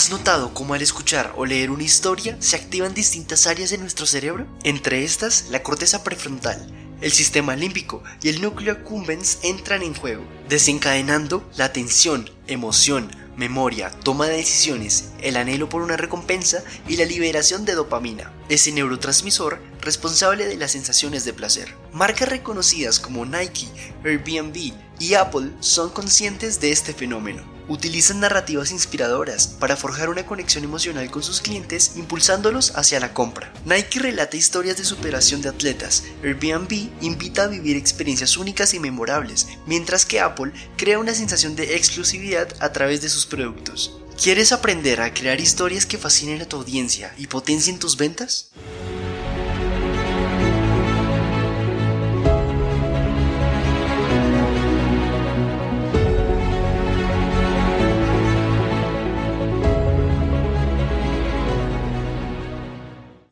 ¿Has notado cómo al escuchar o leer una historia se activan distintas áreas de nuestro cerebro? Entre estas, la corteza prefrontal, el sistema límbico y el núcleo accumbens entran en juego, desencadenando la atención, emoción, memoria, toma de decisiones, el anhelo por una recompensa y la liberación de dopamina, ese neurotransmisor responsable de las sensaciones de placer. Marcas reconocidas como Nike, Airbnb y Apple son conscientes de este fenómeno utilizan narrativas inspiradoras para forjar una conexión emocional con sus clientes impulsándolos hacia la compra. Nike relata historias de superación de atletas, Airbnb invita a vivir experiencias únicas y memorables, mientras que Apple crea una sensación de exclusividad a través de sus productos. ¿Quieres aprender a crear historias que fascinen a tu audiencia y potencien tus ventas?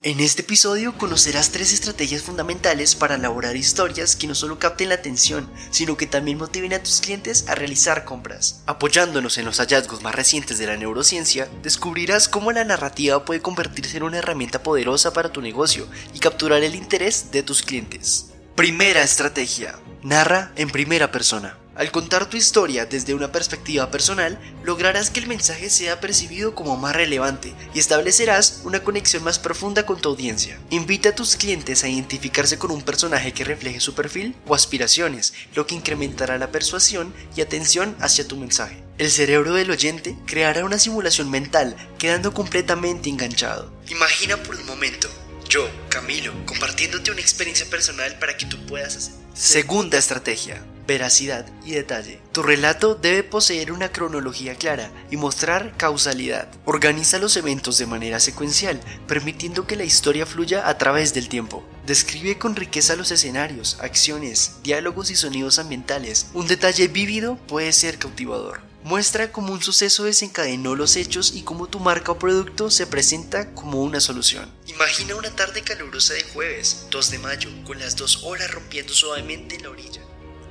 En este episodio conocerás tres estrategias fundamentales para elaborar historias que no solo capten la atención, sino que también motiven a tus clientes a realizar compras. Apoyándonos en los hallazgos más recientes de la neurociencia, descubrirás cómo la narrativa puede convertirse en una herramienta poderosa para tu negocio y capturar el interés de tus clientes. Primera estrategia. Narra en primera persona. Al contar tu historia desde una perspectiva personal, lograrás que el mensaje sea percibido como más relevante y establecerás una conexión más profunda con tu audiencia. Invita a tus clientes a identificarse con un personaje que refleje su perfil o aspiraciones, lo que incrementará la persuasión y atención hacia tu mensaje. El cerebro del oyente creará una simulación mental, quedando completamente enganchado. Imagina por un momento yo, Camilo, compartiéndote una experiencia personal para que tú puedas hacer. Segunda estrategia veracidad y detalle. Tu relato debe poseer una cronología clara y mostrar causalidad. Organiza los eventos de manera secuencial, permitiendo que la historia fluya a través del tiempo. Describe con riqueza los escenarios, acciones, diálogos y sonidos ambientales. Un detalle vívido puede ser cautivador. Muestra cómo un suceso desencadenó los hechos y cómo tu marca o producto se presenta como una solución. Imagina una tarde calurosa de jueves, 2 de mayo, con las dos horas rompiendo suavemente en la orilla.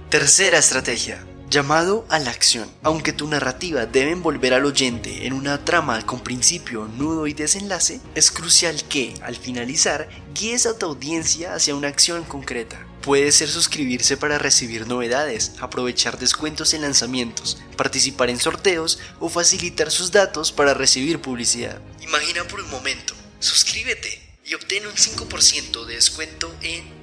Tercera estrategia. Llamado a la acción. Aunque tu narrativa debe envolver al oyente en una trama con principio, nudo y desenlace, es crucial que, al finalizar, guíes a tu audiencia hacia una acción concreta. Puede ser suscribirse para recibir novedades, aprovechar descuentos en lanzamientos, participar en sorteos o facilitar sus datos para recibir publicidad. Imagina por un momento, suscríbete y obtén un 5% de descuento en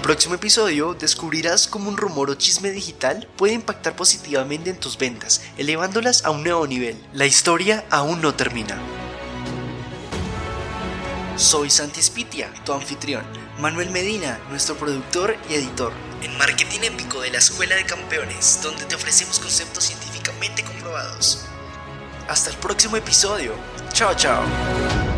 el próximo episodio descubrirás cómo un rumor o chisme digital puede impactar positivamente en tus ventas, elevándolas a un nuevo nivel. La historia aún no termina. Soy Santi Spitia, tu anfitrión, Manuel Medina, nuestro productor y editor, en Marketing Épico de la Escuela de Campeones, donde te ofrecemos conceptos científicamente comprobados. Hasta el próximo episodio. Chao, chao.